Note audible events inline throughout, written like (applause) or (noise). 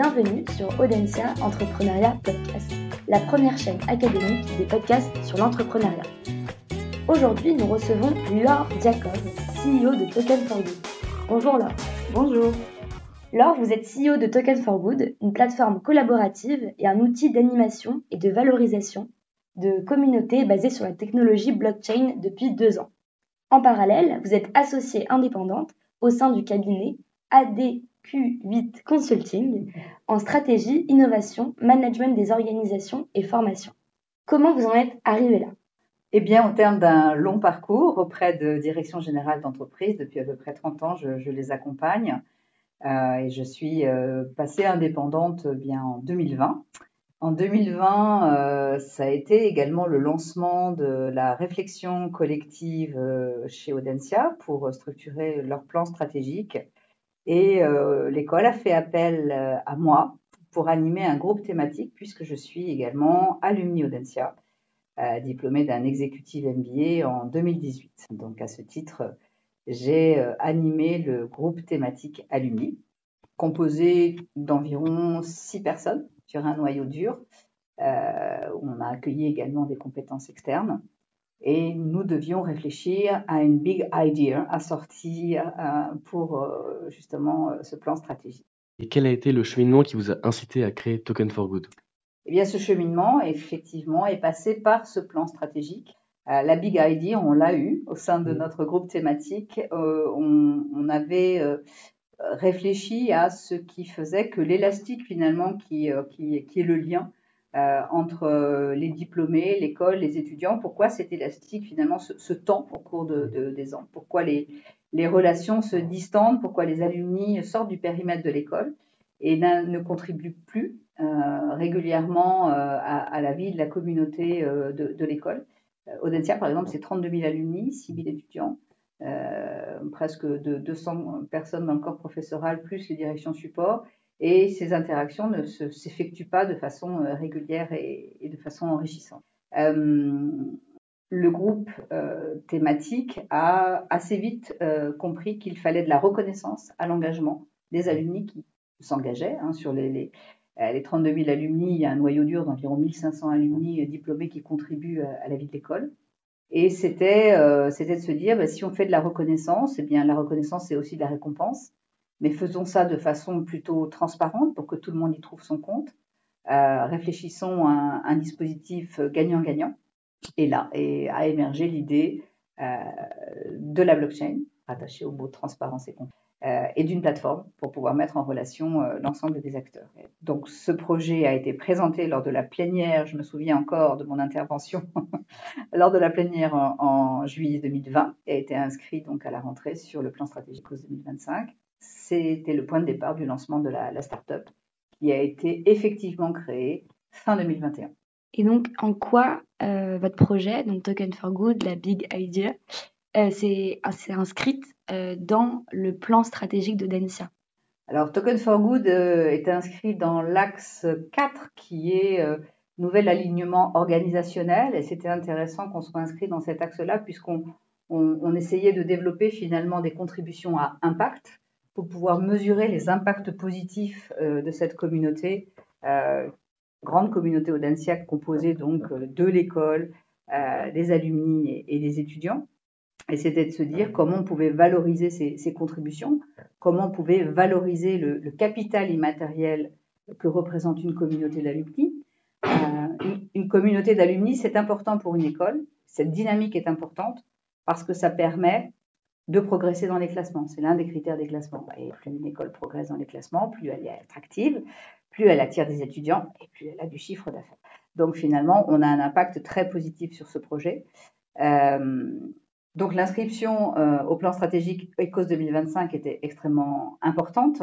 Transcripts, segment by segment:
Bienvenue sur Audencia Entrepreneuriat Podcast, la première chaîne académique des podcasts sur l'entrepreneuriat. Aujourd'hui, nous recevons Laure Diakov, CEO de Token for Good. Bonjour Laure. Bonjour. Laure, vous êtes CEO de Token for Good, une plateforme collaborative et un outil d'animation et de valorisation de communautés basée sur la technologie blockchain depuis deux ans. En parallèle, vous êtes associée indépendante au sein du cabinet ADQ8 Consulting en stratégie, innovation, management des organisations et formation. Comment vous en êtes arrivé là? Eh bien, au terme d'un long parcours auprès de direction générale d'entreprise, depuis à peu près 30 ans, je, les accompagne euh, et je suis euh, passée indépendante eh bien en 2020. En 2020, euh, ça a été également le lancement de la réflexion collective euh, chez Audencia pour structurer leur plan stratégique. Et euh, l'école a fait appel à moi pour animer un groupe thématique puisque je suis également alumni Audencia, diplômée d'un exécutif MBA en 2018. Donc à ce titre, j'ai animé le groupe thématique alumni, composé d'environ six personnes sur un noyau dur. Euh, on a accueilli également des compétences externes. Et nous devions réfléchir à une big idea assortie euh, pour euh, justement ce plan stratégique. Et quel a été le cheminement qui vous a incité à créer Token for Good? Eh bien, ce cheminement, effectivement, est passé par ce plan stratégique. la big idea, on l'a eu au sein de mmh. notre groupe thématique. On, avait réfléchi à ce qui faisait que l'élastique finalement qui, euh, qui, qui, est le lien euh, entre euh, les diplômés, l'école, les étudiants, pourquoi cet élastique finalement ce, temps au cours de, des ans, pourquoi les, relations se distendent, pourquoi les alumni sortent du périmètre de l'école et ne contribuent plus régulièrement à, la vie de la communauté de, de l'école? Audencia, par exemple, c'est 32 000 alumni, 6 000 étudiants. Euh, presque de 200 personnes dans le corps professoral, plus les directions support. Et ces interactions ne s'effectuent pas de façon euh, régulière et, de façon enrichissante. Euh, le groupe thématique a assez vite compris qu'il fallait de la reconnaissance à l'engagement des alumni qui s'engageaient hein, sur les, les, les, 32 000 alumni. Il y a un noyau dur d'environ 1500 alumni diplômés qui contribuent à la vie de l'école. Et c'était euh, c'était de se dire, bah, si on fait de la reconnaissance, eh bien la reconnaissance c'est aussi de la récompense, mais faisons ça de façon plutôt transparente pour que tout le monde y trouve son compte. Euh, réfléchissons à un, dispositif gagnant-gagnant. Et là et a émergé l'idée euh, de la blockchain, attachée au mot transparence et compte. Euh, et d'une plateforme pour pouvoir mettre en relation l'ensemble des acteurs. donc ce projet a été présenté lors de la plénière, je me souviens encore de mon intervention (laughs) lors de la plénière en, juillet 2020 et a été inscrit donc à la rentrée sur le plan stratégique 2025. C'était le point de départ du lancement de la, la start-up qui a été effectivement créée fin 2021. Et donc, en quoi euh, votre projet, donc Token for Good, la Big Idea, euh, c'est inscrite euh, dans le plan stratégique de Densia. Alors, Token for Good euh, est inscrit dans l'axe 4 qui est nouvel alignement organisationnel. Et c'était intéressant qu'on soit inscrit dans cet axe-là puisqu'on on, essayait de développer finalement des contributions à impact pour pouvoir mesurer les impacts positifs de cette communauté, grande communauté Audencia composée donc de l'école, des alumni et des étudiants. Et c'était de se dire comment on pouvait valoriser ces, contributions, comment on pouvait valoriser le, capital immatériel que représente une communauté d'alumni. Euh, une, communauté d'alumni, c'est important pour une école. Cette dynamique est importante parce que ça permet de progresser dans les classements. C'est l'un des critères des classements. Et plus une école progresse dans les classements, plus elle est attractive, plus elle attire des étudiants et plus elle a du chiffre d'affaires. Donc finalement, on a un impact très positif sur ce projet. Euh, donc l'inscription euh, au plan stratégique ECOS 2025 était extrêmement importante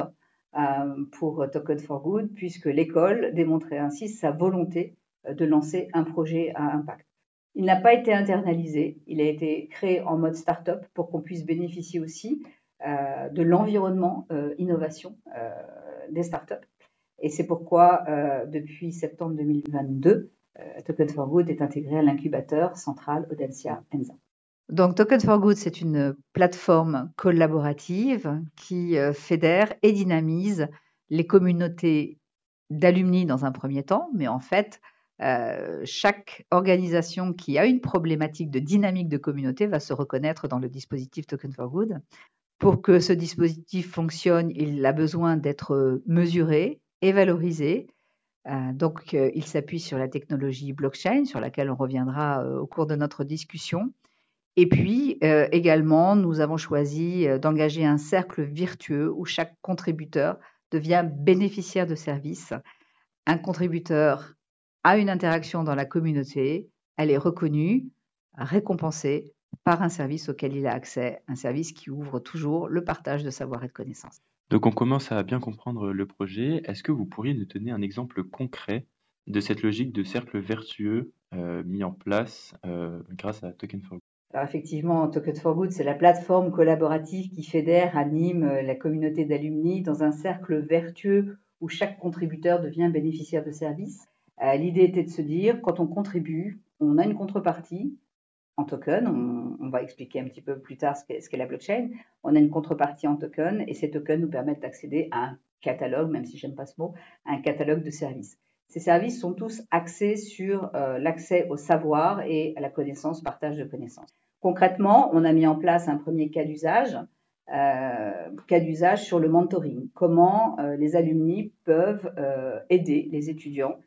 euh, pour Token for Good, puisque l'école démontrait ainsi sa volonté de lancer un projet à impact. Il n'a pas été internalisé, il a été créé en mode start-up pour qu'on puisse bénéficier aussi de l'environnement innovation des start-up. Et c'est pourquoi, depuis septembre 2022, Token for Good est intégré à l'incubateur central Audencia Enza. Donc Token for Good, c'est une plateforme collaborative qui euh, fédère et dynamise les communautés d'alumni dans un premier temps, mais en fait, euh, chaque organisation qui a une problématique de dynamique de communauté va se reconnaître dans le dispositif Token for Good. Pour que ce dispositif fonctionne, il a besoin d'être mesuré et valorisé. Euh, donc, euh, il s'appuie sur la technologie blockchain, sur laquelle on reviendra au cours de notre discussion. Et puis, également, nous avons choisi d'engager un cercle virtueux où chaque contributeur devient bénéficiaire de services. Un contributeur a une interaction dans la communauté, elle est reconnue, récompensée par un service auquel il a accès, un service qui ouvre toujours le partage de savoir et de connaissances. Donc on commence à bien comprendre le projet. Est-ce que vous pourriez nous donner un exemple concret de cette logique de cercle vertueux euh, mis en place euh, grâce à Token for Good? Alors effectivement, Token for Good, c'est la plateforme collaborative qui fédère, anime euh, la communauté d'alumni dans un cercle vertueux où chaque contributeur devient bénéficiaire de services. L'idée était de se dire, quand on contribue, on a une contrepartie, en token. On, va expliquer un petit peu plus tard ce qu'est la blockchain. On a une contrepartie en token et ces tokens nous permettent d'accéder à un catalogue, même si j'aime pas ce mot, à un catalogue de services. Ces services sont tous axés sur euh, l'accès au savoir et à la connaissance, partage de connaissances. Concrètement, on a mis en place un premier cas d'usage, euh, cas d'usage sur le mentoring. Comment euh, les alumni peuvent aider les étudiants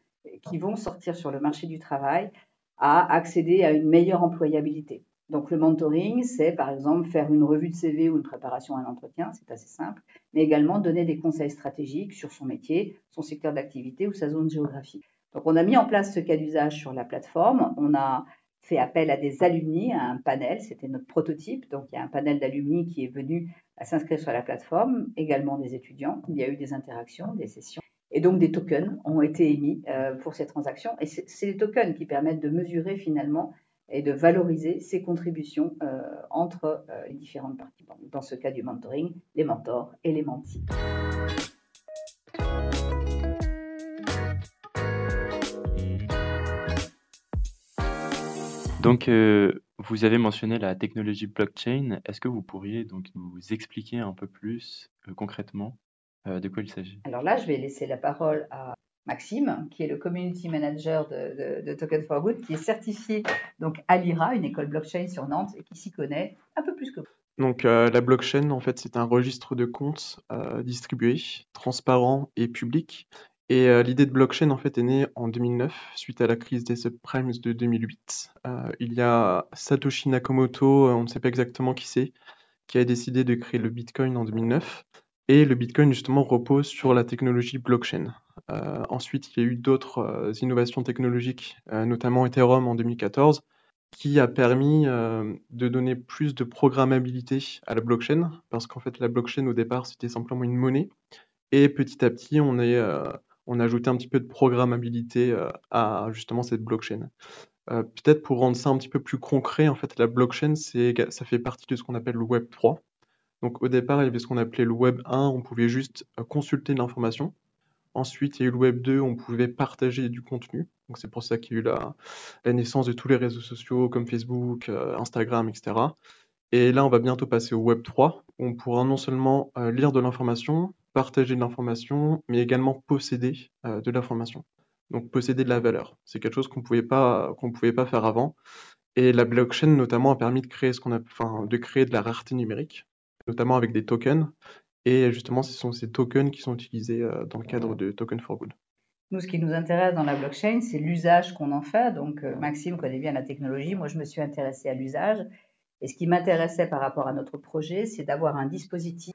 qui vont sortir sur le marché du travail à accéder à une meilleure employabilité. Donc le mentoring, c'est par exemple faire une revue de CV ou une préparation à un entretien, c'est assez simple, mais également donner des conseils stratégiques sur son métier, son secteur d'activité ou sa zone géographique. Donc on a mis en place ce cas d'usage sur la plateforme, on a fait appel à des alumni, à un panel, c'était notre prototype, donc il y a un panel d'alumni qui est venu à s'inscrire sur la plateforme, également des étudiants, il y a eu des interactions, des sessions. Et donc des tokens ont été émis euh, pour ces transactions. Et c'est les tokens qui permettent de mesurer finalement et de valoriser ces contributions euh, entre euh, les différentes parties. Dans ce cas du mentoring, les mentors et les mentis. Donc, vous avez mentionné la technologie blockchain. Est-ce que vous pourriez donc nous expliquer un peu plus concrètement euh, de quoi il s'agit? Alors là, je vais laisser la parole à Maxime, qui est le community manager de, Token for Good, qui est certifié donc à l'IRA, une école blockchain sur Nantes, et qui s'y connaît un peu plus que vous. Donc euh, la blockchain, en fait, c'est un registre de comptes euh, distribué, transparent et public. Et l'idée de blockchain, en fait, est née en 2009, suite à la crise des subprimes de 2008. il y a Satoshi Nakamoto, on ne sait pas exactement qui c'est, qui a décidé de créer le Bitcoin en 2009. Et le Bitcoin, justement, repose sur la technologie blockchain. Euh, ensuite, il y a eu d'autres euh, innovations technologiques, euh, notamment Ethereum en 2014, qui a permis de donner plus de programmabilité à la blockchain, parce qu'en fait, la blockchain, au départ, c'était simplement une monnaie. Et petit à petit, on, on a ajouté un petit peu de programmabilité à justement cette blockchain. Peut-être pour rendre ça un petit peu plus concret, en fait, la blockchain, ça fait partie de ce qu'on appelle le Web 3. Donc au départ, il y avait ce qu'on appelait le Web 1, on pouvait juste euh, consulter l'information. Ensuite, il y a eu le Web 2, on pouvait partager du contenu. Donc c'est pour ça qu'il y a eu la, naissance de tous les réseaux sociaux comme Facebook, euh, Instagram, etc. Et là, on va bientôt passer au Web 3, où on pourra non seulement euh, lire de l'information, partager de l'information, mais également posséder de l'information. Donc posséder de la valeur. C'est quelque chose qu'on qu'on pouvait pas faire avant. Et la blockchain notamment a permis de de créer de la rareté numérique notamment avec des tokens. Et justement, ce sont ces tokens qui sont utilisés euh, dans le cadre de Token for Good. Nous, ce qui nous intéresse dans la blockchain, c'est l'usage qu'on en fait. Donc, euh, Maxime connaît bien la technologie. Moi, je me suis intéressée à l'usage. Et ce qui m'intéressait par rapport à notre projet, c'est d'avoir un dispositif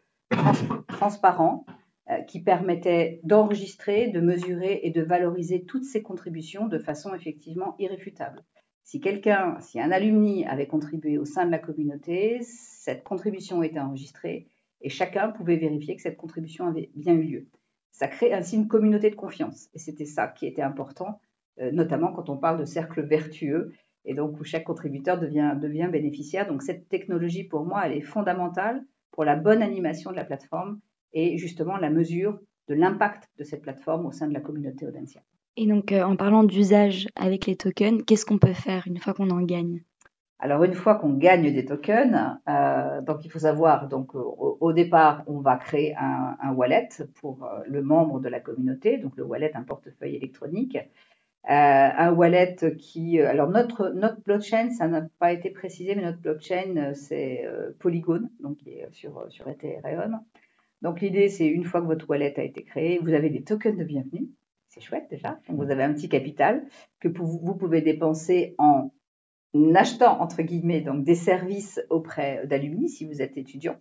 transparent euh, qui permettait d'enregistrer, de mesurer et de valoriser toutes ces contributions de façon effectivement irréfutable. Si quelqu'un, si un alumni avait contribué au sein de la communauté, cette contribution était enregistrée et chacun pouvait vérifier que cette contribution avait bien eu lieu. Ça crée ainsi une communauté de confiance et c'était ça qui était important, euh, notamment quand on parle de cercle vertueux et donc où chaque contributeur devient, bénéficiaire. Donc cette technologie, pour moi, elle est fondamentale pour la bonne animation de la plateforme et justement la mesure de l'impact de cette plateforme au sein de la communauté audencienne. Et donc, euh, en parlant d'usage avec les tokens, qu'est-ce qu'on peut faire une fois qu'on en gagne? Alors une fois qu'on gagne des tokens, euh, donc il faut savoir, donc au, départ, on va créer un, wallet pour euh, le membre de la communauté, donc le wallet, un portefeuille électronique. un wallet qui, alors notre notre blockchain, ça n'a pas été précisé, mais notre blockchain c'est Polygon, donc qui est sur sur Ethereum. Donc l'idée, c'est une fois que votre wallet a été créé, vous avez des tokens de bienvenue. C'est chouette déjà. Vous avez un petit capital que vous pouvez dépenser en achetant entre guillemets donc des services auprès d'Alumni si vous êtes étudiant.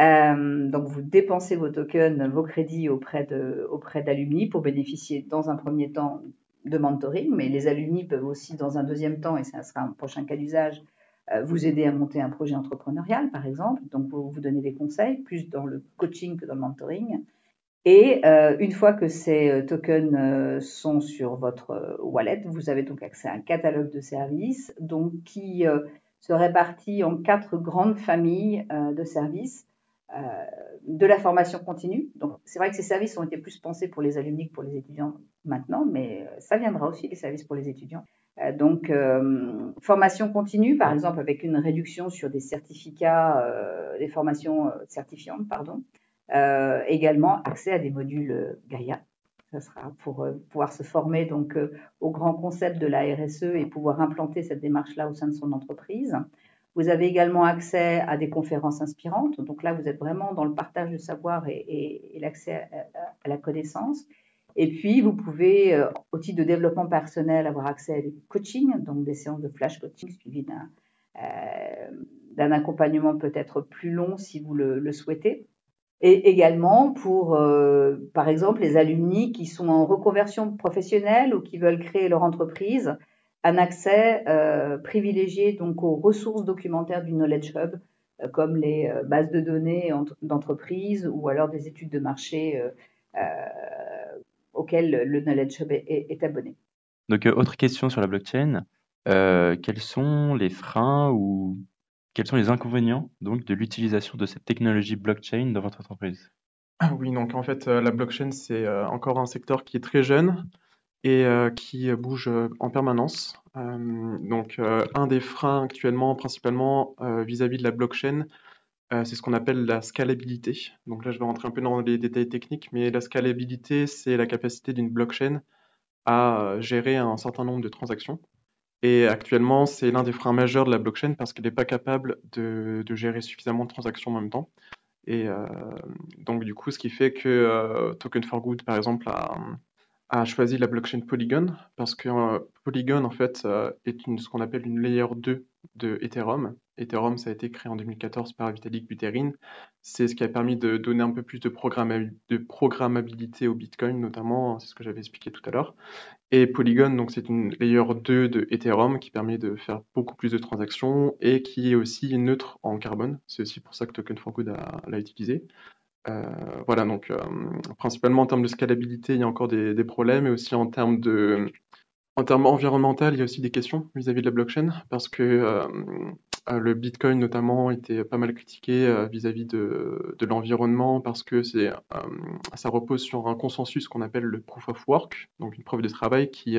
Euh, donc vous dépensez vos tokens, vos crédits auprès de auprès d'Alumni pour bénéficier dans un premier temps de mentoring, mais les alumni peuvent aussi dans un deuxième temps, et ça sera un prochain cas d'usage, euh, vous aider à monter un projet entrepreneurial par exemple. Donc vous vous donnez des conseils plus dans le coaching que dans le mentoring. Et euh, une fois que ces euh, tokens euh, sont sur votre wallet, vous avez donc accès à un catalogue de services donc, qui se répartit en quatre grandes familles de services. de la formation continue. Donc, c'est vrai que ces services ont été plus pensés pour les alumni que pour les étudiants maintenant, mais ça viendra aussi, les services pour les étudiants. donc, formation continue, par exemple, avec une réduction sur des certificats, des formations certifiantes, pardon. Euh, également accès à des modules euh, Gaia. Ça sera pour euh, pouvoir se former donc au grand concept de la RSE et pouvoir implanter cette démarche-là au sein de son entreprise. Vous avez également accès à des conférences inspirantes. Donc là, vous êtes vraiment dans le partage de savoir et, l'accès à, la connaissance. Et puis, vous pouvez, au titre de développement personnel, avoir accès à des coachings, donc des séances de flash coaching suivies d'un accompagnement peut-être plus long si vous le souhaitez et également pour, euh, par exemple, les alumni qui sont en reconversion professionnelle ou qui veulent créer leur entreprise, un accès euh, privilégié donc aux ressources documentaires du Knowledge Hub, euh, comme les bases de données d'entreprise ou alors des études de marché auxquelles le Knowledge Hub est, est abonné. Donc, autre question sur la blockchain. quels sont les freins ou quels sont les inconvénients donc de l'utilisation de cette technologie blockchain dans votre entreprise? Ah oui, donc en fait, euh, la blockchain, c'est euh, encore un secteur qui est très jeune et euh, qui bouge en permanence. donc, un des freins actuellement, principalement vis-à-vis de la blockchain, c'est ce qu'on appelle la scalabilité. Donc là, je vais rentrer un peu dans les détails techniques, mais la scalabilité, c'est la capacité d'une blockchain à gérer un certain nombre de transactions. Et actuellement, c'est l'un des freins majeurs de la blockchain parce qu'elle n'est pas capable de, gérer suffisamment de transactions en même temps. Et euh, donc, du coup, ce qui fait que euh, Token for Good, par exemple, a, choisi la blockchain Polygon parce que euh, Polygon, en fait, est ce qu'on appelle une layer 2 de Ethereum. Ethereum, ça a été créé en 2014 par Vitalik Buterin. C'est ce qui a permis de donner un peu plus de, de programmabilité au Bitcoin, notamment, c'est ce que j'avais expliqué tout à l'heure. Et Polygon, donc c'est une layer 2 de Ethereum qui permet de faire beaucoup plus de transactions et qui est aussi neutre en carbone. C'est aussi pour ça que Token for Good l'a utilisé. Euh, voilà, donc euh, principalement en termes de scalabilité, il y a encore des, problèmes, et aussi en termes de, en termes environnemental, il y a aussi des questions vis-à-vis de la blockchain, parce que euh, le Bitcoin notamment était pas mal critiqué vis-à-vis de, l'environnement, parce que c'est, ça repose sur un consensus qu'on appelle le proof of work, donc une preuve de travail qui,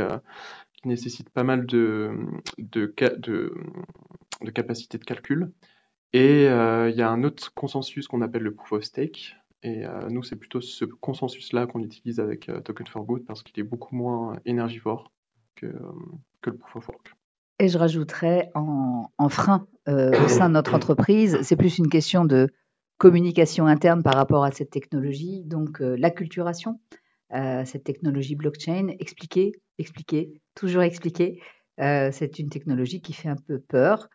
nécessite pas mal de, de, de, capacités de calcul. Et euh, il y a un autre consensus qu'on appelle le proof of stake. Et euh, nous, c'est plutôt ce consensus-là qu'on utilise avec euh, Token for Good parce qu'il est beaucoup moins énergivore que, le proof of work. Et je rajouterais en, frein au sein de notre entreprise, c'est plus une question de communication interne par rapport à cette technologie, donc l'acculturation, cette technologie blockchain, expliquer, expliquer, toujours expliquer. c'est une technologie qui fait un peu peur.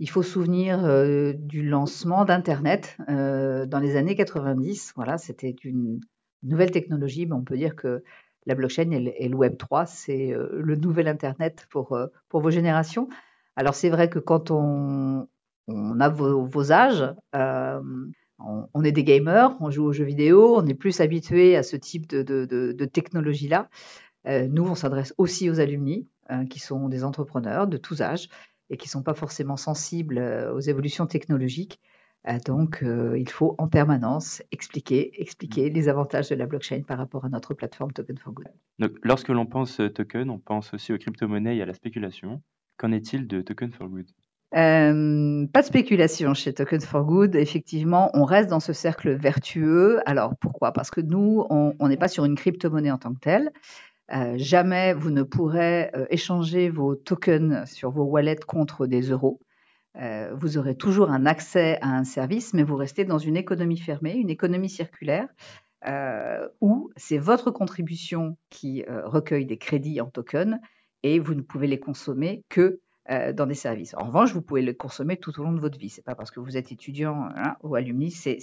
Il faut souvenir euh, du lancement d'Internet euh, dans les années 90. Voilà, c'était une nouvelle technologie, mais on peut dire que la blockchain et le Web 3, c'est euh, le nouvel Internet pour, pour vos générations. Alors c'est vrai que quand on, on a vos, âges, on, est des gamers, on joue aux jeux vidéo, on est plus habitué à ce type de, de, technologie-là. nous, on s'adresse aussi aux alumni, qui sont des entrepreneurs de tous âges et qui ne sont pas forcément sensibles euh, aux évolutions technologiques. Euh, donc, euh, il faut en permanence expliquer, expliquer les avantages de la blockchain par rapport à notre plateforme Token for Good. Donc, lorsque l'on pense token, on pense aussi aux crypto-monnaies et à la spéculation. Qu'en est-il de Token for Good? Euh, pas de spéculation chez Token for Good. Effectivement, on reste dans ce cercle vertueux. Alors pourquoi? Parce que nous, on n'est pas sur une crypto-monnaie en tant que telle. Euh, jamais vous ne pourrez euh, échanger vos tokens sur vos wallets contre des euros. Vous aurez toujours un accès à un service, mais vous restez dans une économie fermée, une économie circulaire, où c'est votre contribution qui recueille des crédits en tokens et vous ne pouvez les consommer que euh, dans des services. En revanche, vous pouvez le consommer tout au long de votre vie. C'est pas parce que vous êtes étudiant hein, ou alumni, c'est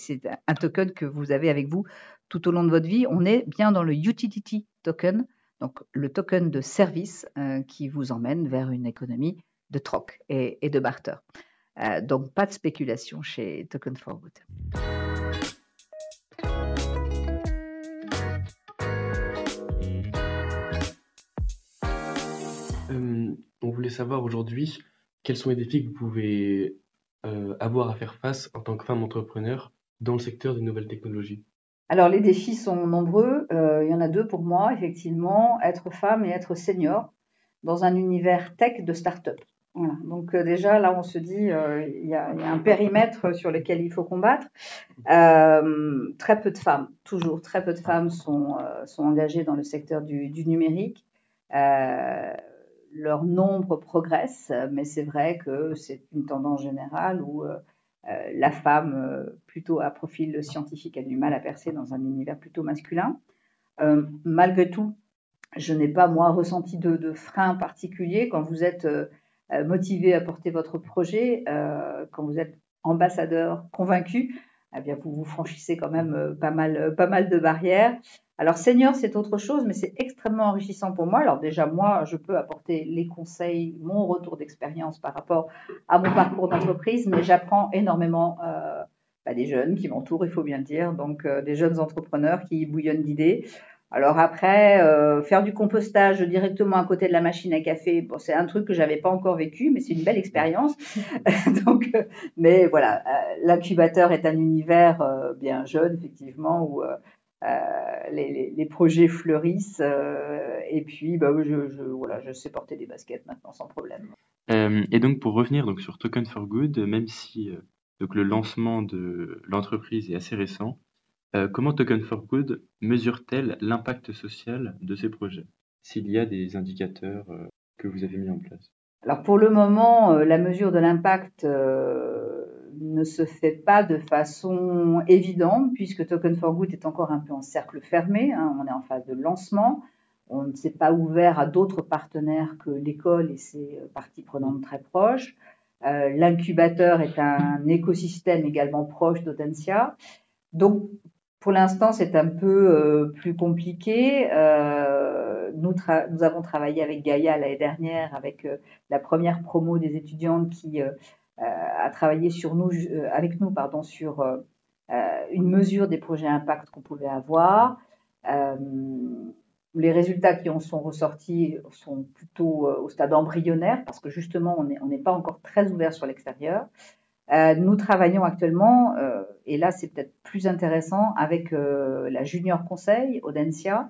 un token que vous avez avec vous tout au long de votre vie. On est bien dans le utility token, donc le token de service euh, qui vous emmène vers une économie de troc et, de barter. Euh, donc pas de spéculation chez Token Forward. on voulait savoir aujourd'hui quels sont les défis que vous pouvez euh, avoir à faire face en tant que femme entrepreneur dans le secteur des nouvelles technologies? Alors les défis sont nombreux. Euh, il y en a deux pour moi, effectivement, être femme et être senior dans un univers tech de start-up. Donc euh, déjà là, on se dit il y, a un périmètre sur lequel il faut combattre. très peu de femmes, toujours très peu de femmes sont, engagées dans le secteur du, numérique leur nombre progresse, mais c'est vrai que c'est une tendance générale où euh, euh, la femme, euh, plutôt à profil scientifique, a du mal à percer dans un univers plutôt masculin. malgré tout, je n'ai pas, moi, ressenti de, frein particulier quand vous êtes motivé à porter votre projet, quand vous êtes ambassadeur convaincu, eh bien, vous vous franchissez quand même pas mal, pas mal de barrières. Alors senior, c'est autre chose, mais c'est extrêmement enrichissant pour moi. Alors déjà, moi, je peux apporter les conseils, mon retour d'expérience par rapport à mon parcours d'entreprise, mais j'apprends énormément euh, bah, des jeunes qui m'entourent, il faut bien le dire, donc euh, des jeunes entrepreneurs qui bouillonnent d'idées. Alors après, euh, faire du compostage directement à côté de la machine à café, c'est un truc que j'avais pas encore vécu, mais c'est une belle expérience. (laughs) donc, mais voilà, l'incubateur est un univers bien jeune, effectivement, où euh, les, projets fleurissent euh, et puis bah, je, voilà, je sais porter des baskets maintenant sans problème. Euh, et donc pour revenir donc, sur Token for Good, même si donc, le lancement de l'entreprise est assez récent, comment Token for Good mesure-t-elle l'impact social de ces projets S'il y a des indicateurs que vous avez mis en place? Alors pour le moment, la mesure de l'impact ne se fait pas de façon évidente puisque Token for Good est encore un peu en cercle fermé. Hein. on est en phase de lancement. On ne s'est pas ouvert à d'autres partenaires que l'école et ses euh, parties prenantes très proches. Euh, l'incubateur est un écosystème également proche d'Audencia. Donc, pour l'instant, c'est un peu euh, plus compliqué. nous, nous, avons travaillé avec Gaïa l'année dernière, avec la première promo des étudiantes qui à travailler sur nous, euh, avec nous pardon, sur euh, euh, une mesure des projets impact qu'on pouvait avoir. les résultats qui en sont ressortis sont plutôt au stade embryonnaire parce que justement on n'est pas encore très ouvert sur l'extérieur. Nous travaillons actuellement, et là c'est peut-être plus intéressant, avec la Junior Conseil, Audencia,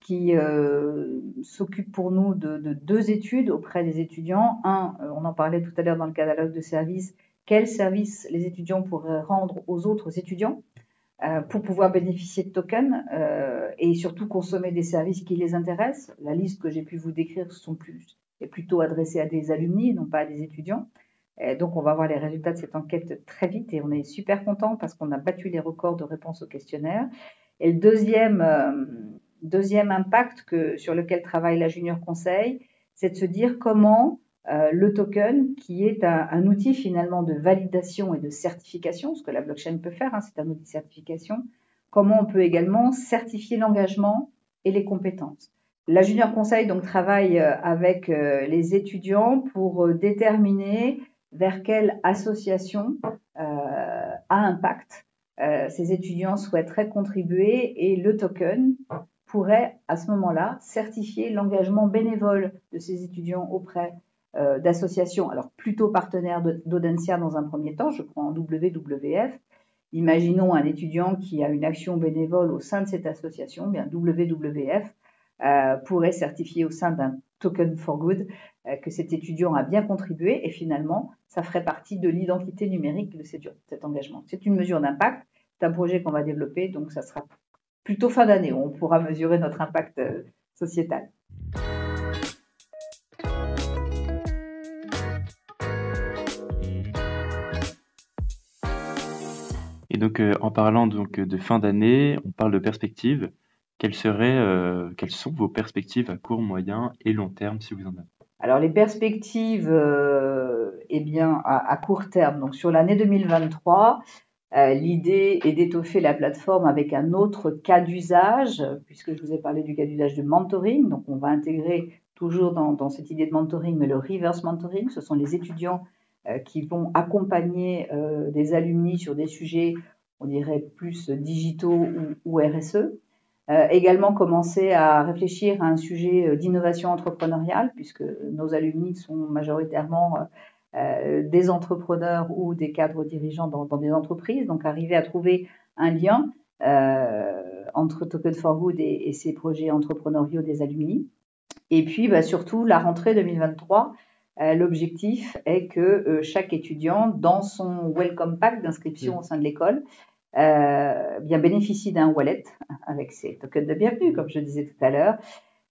qui euh, s'occupe pour nous de, deux études auprès des étudiants. Un, euh, on en parlait tout à l'heure dans le catalogue de services, quels services les étudiants pourraient rendre aux autres étudiants euh, pour pouvoir bénéficier de tokens et surtout consommer des services qui les intéressent. La liste que j'ai pu vous décrire est plutôt adressée à des alumni, non pas à des étudiants. Et donc, on va voir les résultats de cette enquête très vite et on est super content parce qu'on a battu les records de réponses au questionnaire. Et le deuxième, deuxième impact que, sur lequel travaille la Junior Conseil, c'est de se dire comment euh, le token, qui est un, outil finalement de validation et de certification, ce que la blockchain peut faire, hein, c'est un outil de certification, comment on peut également certifier l'engagement et les compétences. La Junior Conseil donc travaille euh, avec euh, les étudiants pour déterminer vers quelle association à impact ces étudiants souhaiteraient contribuer et le token pourrait à ce moment-là certifier l'engagement bénévole de ces étudiants auprès euh, d'associations, alors plutôt partenaires d'Audencia dans un premier temps, je crois en WWF. Imaginons un étudiant qui a une action bénévole au sein de cette association, bien WWF euh, pourrait certifier au sein d'un Token for Good, euh, que cet étudiant a bien contribué et finalement, ça ferait partie de l'identité numérique de cet, engagement. C'est une mesure d'impact, c'est un projet qu'on va développer, donc ça sera plutôt fin d'année où on pourra mesurer notre impact euh, sociétal. Et donc, euh, en parlant donc de fin d'année, on parle de perspectives. Quelles, seraient, euh, quelles sont vos perspectives à court, moyen et long terme, si vous en avez? Alors, les perspectives, euh, eh bien, à, court terme, donc sur l'année 2023, euh, l'idée est d'étoffer la plateforme avec un autre cas d'usage, puisque je vous ai parlé du cas d'usage de mentoring. Donc, on va intégrer toujours dans, cette idée de mentoring, mais le reverse mentoring, ce sont les étudiants qui vont accompagner des alumni sur des sujets, on dirait, plus digitaux ou RSE. Euh, également commencer à réfléchir à un sujet euh, d'innovation entrepreneuriale, puisque nos alumni sont majoritairement euh, des entrepreneurs ou des cadres dirigeants dans, des entreprises. Donc arriver à trouver un lien entre Token for Good et, ces projets entrepreneuriaux des alumni. Et puis bah, surtout la rentrée 2023. L'objectif est que chaque étudiant, dans son Welcome Pack d'inscription au sein de l'école, bien bénéficie d'un wallet avec ses tokens de bienvenue, comme je disais tout à l'heure.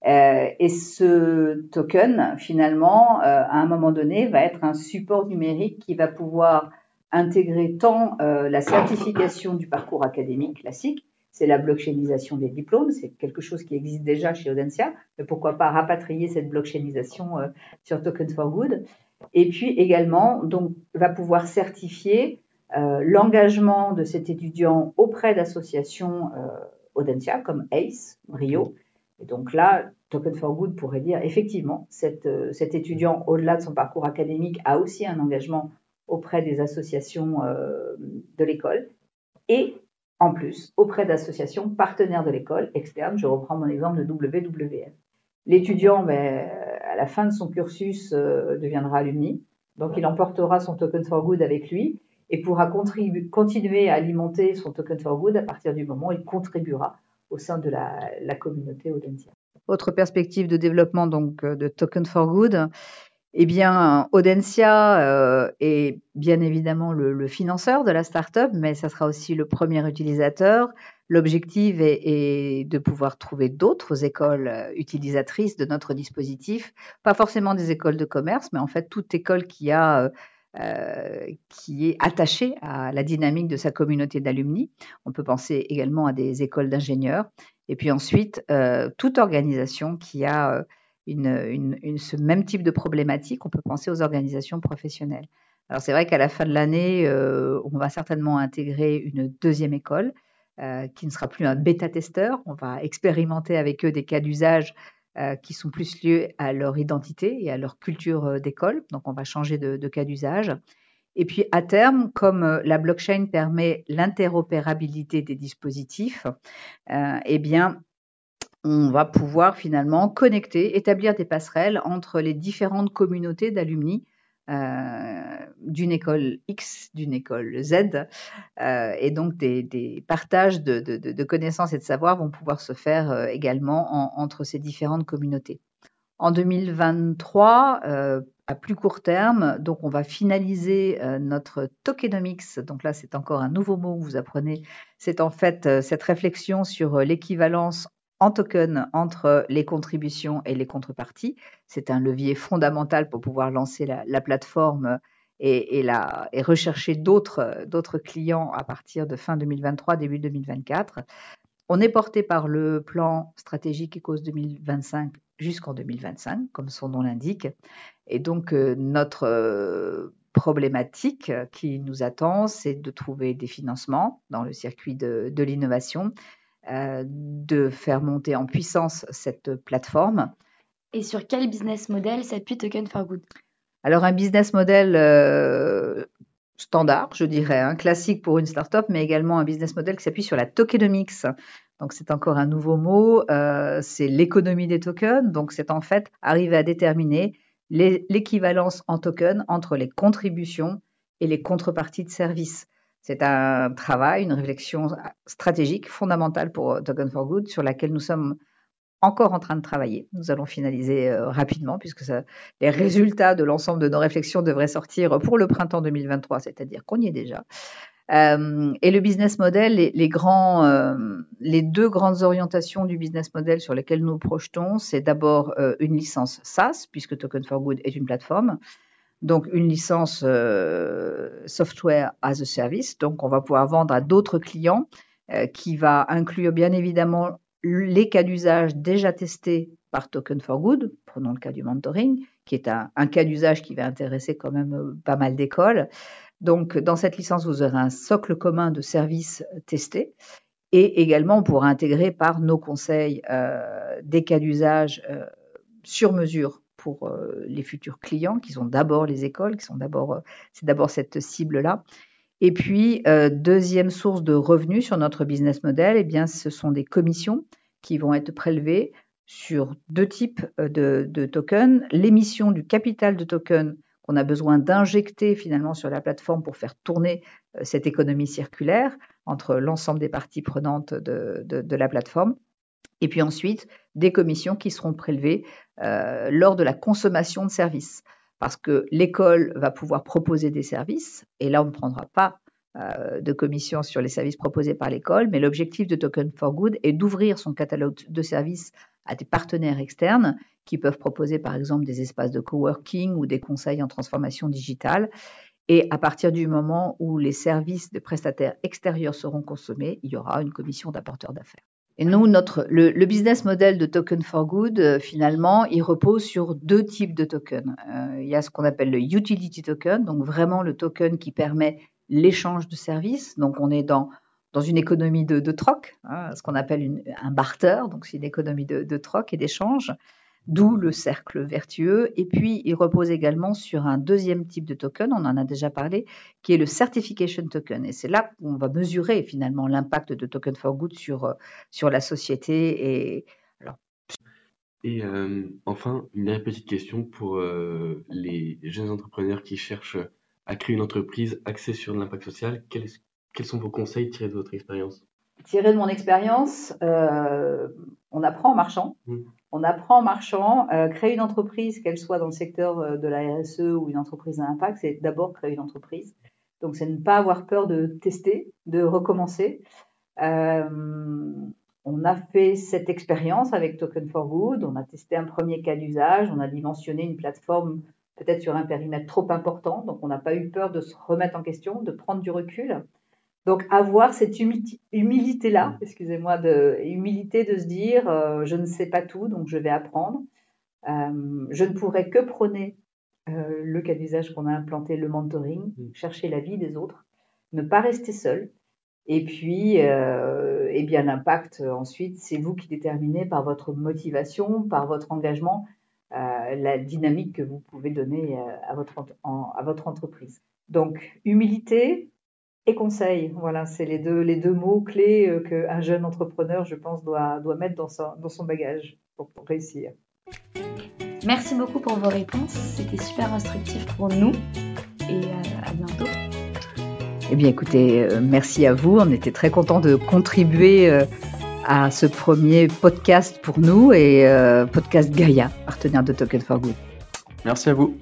Euh, et ce token, finalement, euh, à un moment donné, va être un support numérique qui va pouvoir intégrer tant la certification du parcours académique classique, c'est la blockchainisation des diplômes, c'est quelque chose qui existe déjà chez Audencia, mais pourquoi pas rapatrier cette blockchainisation sur Token for Good, et puis également, donc, va pouvoir certifier euh, l'engagement de cet étudiant auprès d'associations euh, Audencia comme ACE, Rio. Et donc là, Token for Good pourrait dire effectivement, euh, cet étudiant, au-delà de son parcours académique, a aussi un engagement auprès des associations de l'école et en plus auprès d'associations partenaires de l'école externes. Je reprends mon exemple de WWF. L'étudiant, ben, à la fin de son cursus, deviendra alumni. Donc, il emportera son Token for Good avec lui et pourra continuer à alimenter son token for good à partir du moment où il contribuera au sein de la, communauté Audencia. Autre perspective de développement donc euh, de token for good, eh bien, Audencia euh, est bien évidemment le, financeur de la startup, mais ça sera aussi le premier utilisateur. L'objectif est, de pouvoir trouver d'autres écoles euh, utilisatrices de notre dispositif, pas forcément des écoles de commerce, mais en fait toute école qui a qui est attaché à la dynamique de sa communauté d'alumni. On peut penser également à des écoles d'ingénieurs. Et puis ensuite, euh, toute organisation qui a euh, ce même type de problématique, on peut penser aux organisations professionnelles. Alors c'est vrai qu'à la fin de l'année, on va certainement intégrer une deuxième école qui ne sera plus un bêta-testeur. On va expérimenter avec eux des cas d'usage euh, qui sont plus liés à leur identité et à leur culture euh, d'école. Donc, on va changer de, cas d'usage. Et puis, à terme, comme euh, la blockchain permet l'interopérabilité des dispositifs, eh bien, on va pouvoir finalement connecter, établir des passerelles entre les différentes communautés d'alumni d'une école X, d'une école Z. Euh, et donc, des, partages de, connaissances et de savoir vont pouvoir se faire euh, également entre ces différentes communautés. En 2023, à plus court terme, donc on va finaliser notre tokenomics. Donc là, c'est encore un nouveau mot que vous apprenez. C'est en fait cette réflexion sur l'équivalence en token entre les contributions et les contreparties. C'est un levier fondamental pour pouvoir lancer la, plateforme et, et, rechercher d'autres clients à partir de fin 2023, début 2024. On est porté par le plan stratégique ECOS 2025 jusqu'en 2025, comme son nom l'indique. Et donc, euh, notre euh, problématique qui nous attend, c'est de trouver des financements dans le circuit de l'innovation de faire monter en puissance cette plateforme. Et sur quel business model s'appuie Token for Good? Alors un business model euh, standard, je dirais, hein, classique pour une startup, mais également un business model qui s'appuie sur la tokenomics. Donc c'est encore un nouveau mot, euh, c'est l'économie des tokens. Donc c'est en fait arriver à déterminer l'équivalence en tokens entre les contributions et les contreparties de services. C'est un travail, une réflexion stratégique fondamentale pour Token for Good sur laquelle nous sommes encore en train de travailler. Nous allons finaliser rapidement puisque les résultats de l'ensemble de nos réflexions devraient sortir pour le printemps 2023, c'est-à-dire qu'on y est déjà. Euh, et le business model, les, euh, les deux grandes orientations du business model sur lesquelles nous projetons, c'est d'abord euh, une licence SaaS, puisque Token for Good est une plateforme. Donc une licence software as a service. Donc on va pouvoir vendre à d'autres clients, qui va inclure bien évidemment les cas d'usage déjà testés par Token for Good. Prenons le cas du mentoring, qui est un, cas d'usage qui va intéresser quand même pas mal d'écoles. Donc, dans cette licence, vous aurez un socle commun de services testés et également on pourra intégrer par nos conseils euh, des cas d'usage euh, sur mesure pour euh, les futurs clients qui sont d'abord les écoles, qui sont d'abord c'est d'abord cette cible là. Et puis deuxième source de revenus sur notre business model, eh bien ce sont des commissions qui vont être prélevées sur deux types de, tokens l'émission du capital de tokens on a besoin d'injecter finalement sur la plateforme pour faire tourner euh, cette économie circulaire entre l'ensemble des parties prenantes de, la plateforme. Et puis ensuite, des commissions qui seront prélevées euh, lors de la consommation de services. Parce que l'école va pouvoir proposer des services, et là on ne prendra pas euh, de commission sur les services proposés par l'école, mais l'objectif de Token for Good est d'ouvrir son catalogue de services à des partenaires externes qui peuvent proposer par exemple des espaces de coworking ou des conseils en transformation digitale. Et à partir du moment où les services de prestataires extérieurs seront consommés, il y aura une commission d'apporteurs d'affaires. Et nous, notre, le, business model de Token for Good, euh, finalement, il repose sur deux types de tokens. Euh, il y a ce qu'on appelle le utility token, donc vraiment le token qui permet l'échange de services. Donc on est dans, dans une économie de, troc, hein, ce qu'on appelle un barter, donc c'est une économie de, de troc et d'échange d'où le cercle vertueux. Et puis, il repose également sur un deuxième type de token, on en a déjà parlé, qui est le Certification Token. Et c'est là qu'on va mesurer finalement l'impact de Token for Good sur, euh, sur la société. Et, alors... et euh, enfin, une dernière petite question pour euh, les jeunes entrepreneurs qui cherchent à créer une entreprise axée sur l'impact social. Quels, quels sont vos conseils tirés de votre expérience? Tiré de mon expérience, on apprend en marchant. Mmh on apprend en marchant. Euh, créer une entreprise, qu'elle soit dans le secteur euh, de la RSE ou une entreprise à impact, c'est d'abord créer une entreprise. Donc, c'est ne pas avoir peur de tester, de recommencer. Euh, on a fait cette expérience avec Token for Good. On a testé un premier cas d'usage. On a dimensionné une plateforme peut-être sur un périmètre trop important. Donc, on n'a pas eu peur de se remettre en question, de prendre du recul. Donc avoir cette humilité-là, excusez-moi, de humilité de se dire euh, je ne sais pas tout, donc je vais apprendre. Euh, je ne pourrais que prôner euh, le cas d'usage qu'on a implanté, le mentoring, mm. chercher la vie des autres, ne pas rester seul. Et puis, eh bien l'impact ensuite, c'est vous qui déterminez par votre motivation, par votre engagement, la dynamique que vous pouvez donner à votre, à votre entreprise. Donc humilité, et conseil. Voilà, c'est les deux, les deux mots clés euh, qu'un jeune entrepreneur, je pense, doit, doit mettre dans, dans son bagage pour, réussir. Merci beaucoup pour vos réponses. C'était super instructif pour nous. Et euh, à bientôt. Eh bien, écoutez, euh, merci à vous. On était très contents de contribuer à ce premier podcast pour nous et podcast Gaia, partenaire de Token for Good. Merci à vous.